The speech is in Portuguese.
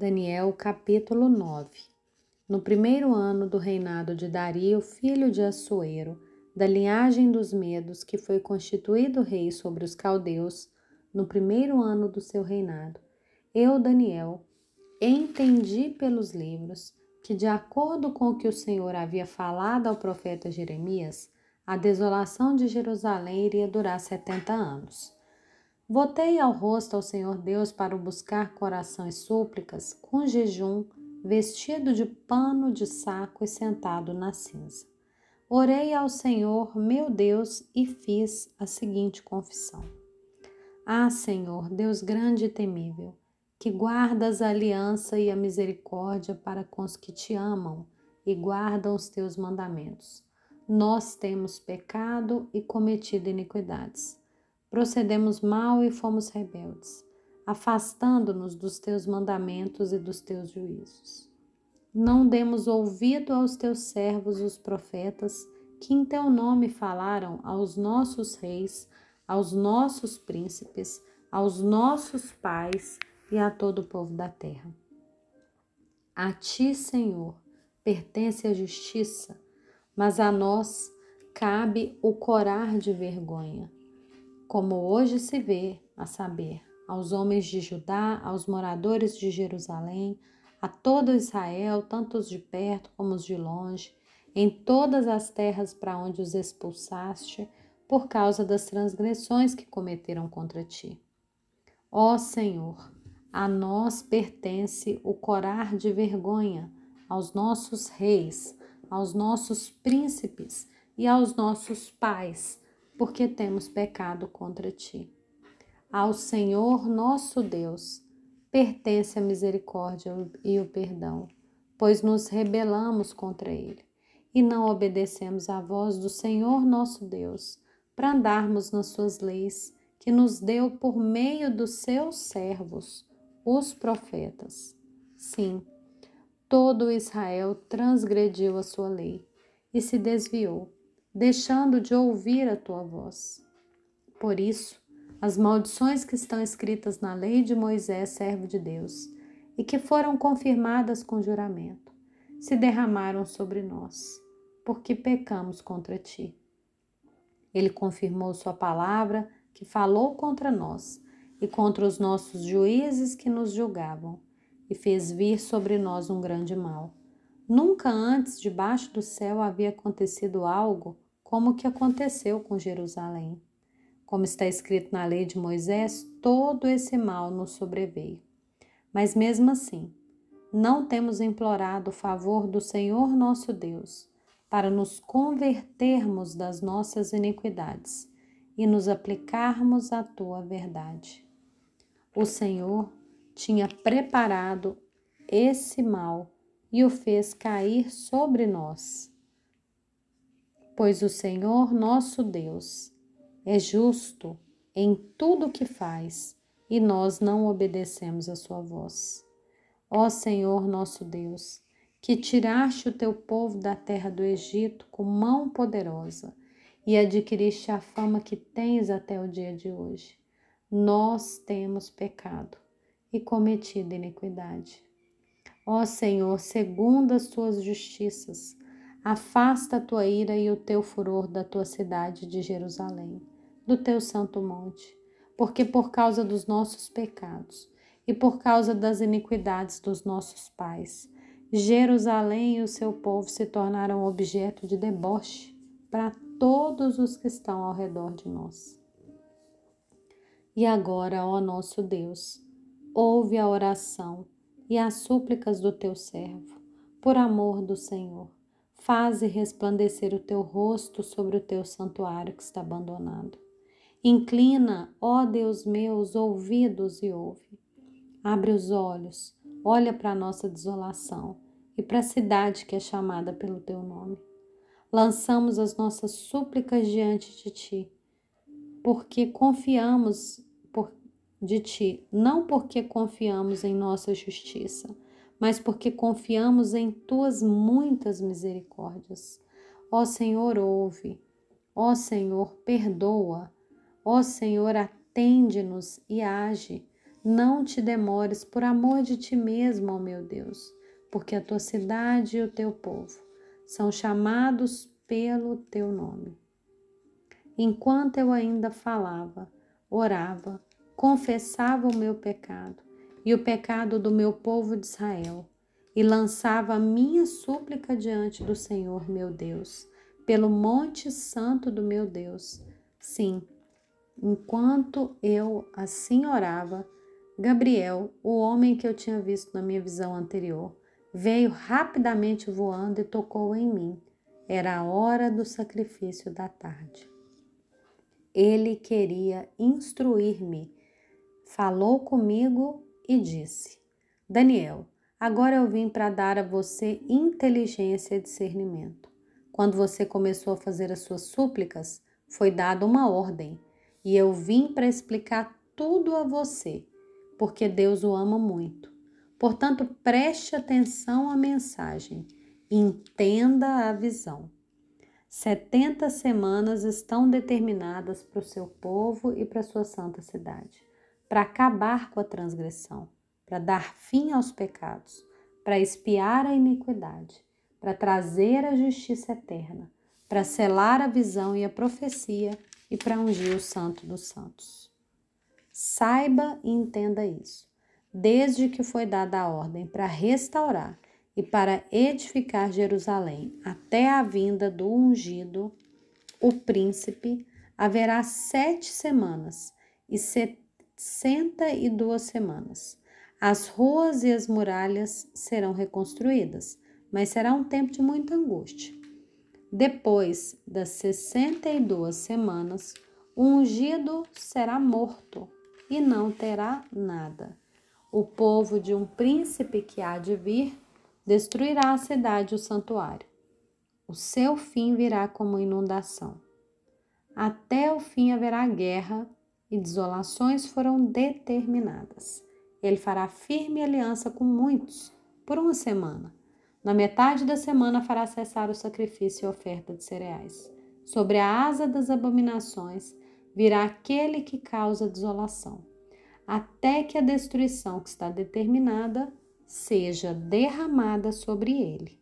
Daniel capítulo 9 No primeiro ano do reinado de Dario, filho de Assuero, da linhagem dos Medos, que foi constituído rei sobre os caldeus, no primeiro ano do seu reinado, eu, Daniel, entendi pelos livros que, de acordo com o que o Senhor havia falado ao profeta Jeremias, a desolação de Jerusalém iria durar setenta anos. Voltei ao rosto ao Senhor Deus para o buscar coração e súplicas, com jejum, vestido de pano de saco e sentado na cinza. Orei ao Senhor, meu Deus, e fiz a seguinte confissão: Ah, Senhor, Deus grande e temível, que guardas a aliança e a misericórdia para com os que te amam e guardam os teus mandamentos. Nós temos pecado e cometido iniquidades procedemos mal e fomos rebeldes, afastando-nos dos teus mandamentos e dos teus juízos. Não demos ouvido aos teus servos, os profetas, que em teu nome falaram aos nossos reis, aos nossos príncipes, aos nossos pais e a todo o povo da terra. A ti, Senhor, pertence a justiça, mas a nós cabe o corar de vergonha como hoje se vê, a saber, aos homens de Judá, aos moradores de Jerusalém, a todo Israel, tanto os de perto como os de longe, em todas as terras para onde os expulsaste, por causa das transgressões que cometeram contra ti. Ó Senhor, a nós pertence o corar de vergonha, aos nossos reis, aos nossos príncipes e aos nossos pais, porque temos pecado contra ti. Ao Senhor nosso Deus pertence a misericórdia e o perdão, pois nos rebelamos contra ele e não obedecemos à voz do Senhor nosso Deus para andarmos nas suas leis que nos deu por meio dos seus servos, os profetas. Sim, todo Israel transgrediu a sua lei e se desviou deixando de ouvir a tua voz. Por isso, as maldições que estão escritas na lei de Moisés, servo de Deus, e que foram confirmadas com juramento, se derramaram sobre nós, porque pecamos contra ti. Ele confirmou sua palavra que falou contra nós e contra os nossos juízes que nos julgavam, e fez vir sobre nós um grande mal. Nunca antes debaixo do céu havia acontecido algo como que aconteceu com Jerusalém. Como está escrito na lei de Moisés, todo esse mal nos sobreveio. Mas mesmo assim, não temos implorado o favor do Senhor nosso Deus para nos convertermos das nossas iniquidades e nos aplicarmos à tua verdade. O Senhor tinha preparado esse mal e o fez cair sobre nós pois o Senhor nosso Deus é justo em tudo o que faz e nós não obedecemos a sua voz. Ó Senhor nosso Deus, que tiraste o teu povo da terra do Egito com mão poderosa e adquiriste a fama que tens até o dia de hoje. Nós temos pecado e cometido iniquidade. Ó Senhor, segundo as tuas justiças, Afasta a tua ira e o teu furor da tua cidade de Jerusalém, do teu santo monte, porque por causa dos nossos pecados e por causa das iniquidades dos nossos pais, Jerusalém e o seu povo se tornaram objeto de deboche para todos os que estão ao redor de nós. E agora, ó nosso Deus, ouve a oração e as súplicas do teu servo, por amor do Senhor Faze resplandecer o teu rosto sobre o teu santuário que está abandonado. Inclina, ó Deus meu, os ouvidos e ouve. Abre os olhos, olha para a nossa desolação e para a cidade que é chamada pelo teu nome. Lançamos as nossas súplicas diante de ti, porque confiamos de ti, não porque confiamos em nossa justiça, mas porque confiamos em tuas muitas misericórdias. Ó Senhor, ouve. Ó Senhor, perdoa. Ó Senhor, atende-nos e age. Não te demores por amor de ti mesmo, ó meu Deus, porque a tua cidade e o teu povo são chamados pelo teu nome. Enquanto eu ainda falava, orava, confessava o meu pecado e o pecado do meu povo de Israel, e lançava a minha súplica diante do Senhor meu Deus, pelo monte santo do meu Deus. Sim, enquanto eu assim orava, Gabriel, o homem que eu tinha visto na minha visão anterior, veio rapidamente voando e tocou em mim. Era a hora do sacrifício da tarde. Ele queria instruir-me. Falou comigo e disse: Daniel, agora eu vim para dar a você inteligência e discernimento. Quando você começou a fazer as suas súplicas, foi dada uma ordem, e eu vim para explicar tudo a você porque Deus o ama muito. Portanto, preste atenção à mensagem, entenda a visão. 70 semanas estão determinadas para o seu povo e para a sua santa cidade, para acabar com a transgressão, para dar fim aos pecados, para espiar a iniquidade, para trazer a justiça eterna, para selar a visão e a profecia e para ungir o santo dos santos. Saiba e entenda isso, desde que foi dada a ordem para restaurar e para edificar Jerusalém até a vinda do ungido, o príncipe, haverá sete semanas e setenta 102 semanas. As ruas e as muralhas serão reconstruídas, mas será um tempo de muita angústia. Depois das 62 semanas, o ungido será morto e não terá nada. O povo de um príncipe que há de vir destruirá a cidade e o santuário. O seu fim virá como inundação. Até o fim haverá guerra e desolações foram determinadas. Ele fará firme aliança com muitos por uma semana. Na metade da semana fará cessar o sacrifício e oferta de cereais. Sobre a asa das abominações virá aquele que causa desolação, até que a destruição que está determinada seja derramada sobre ele.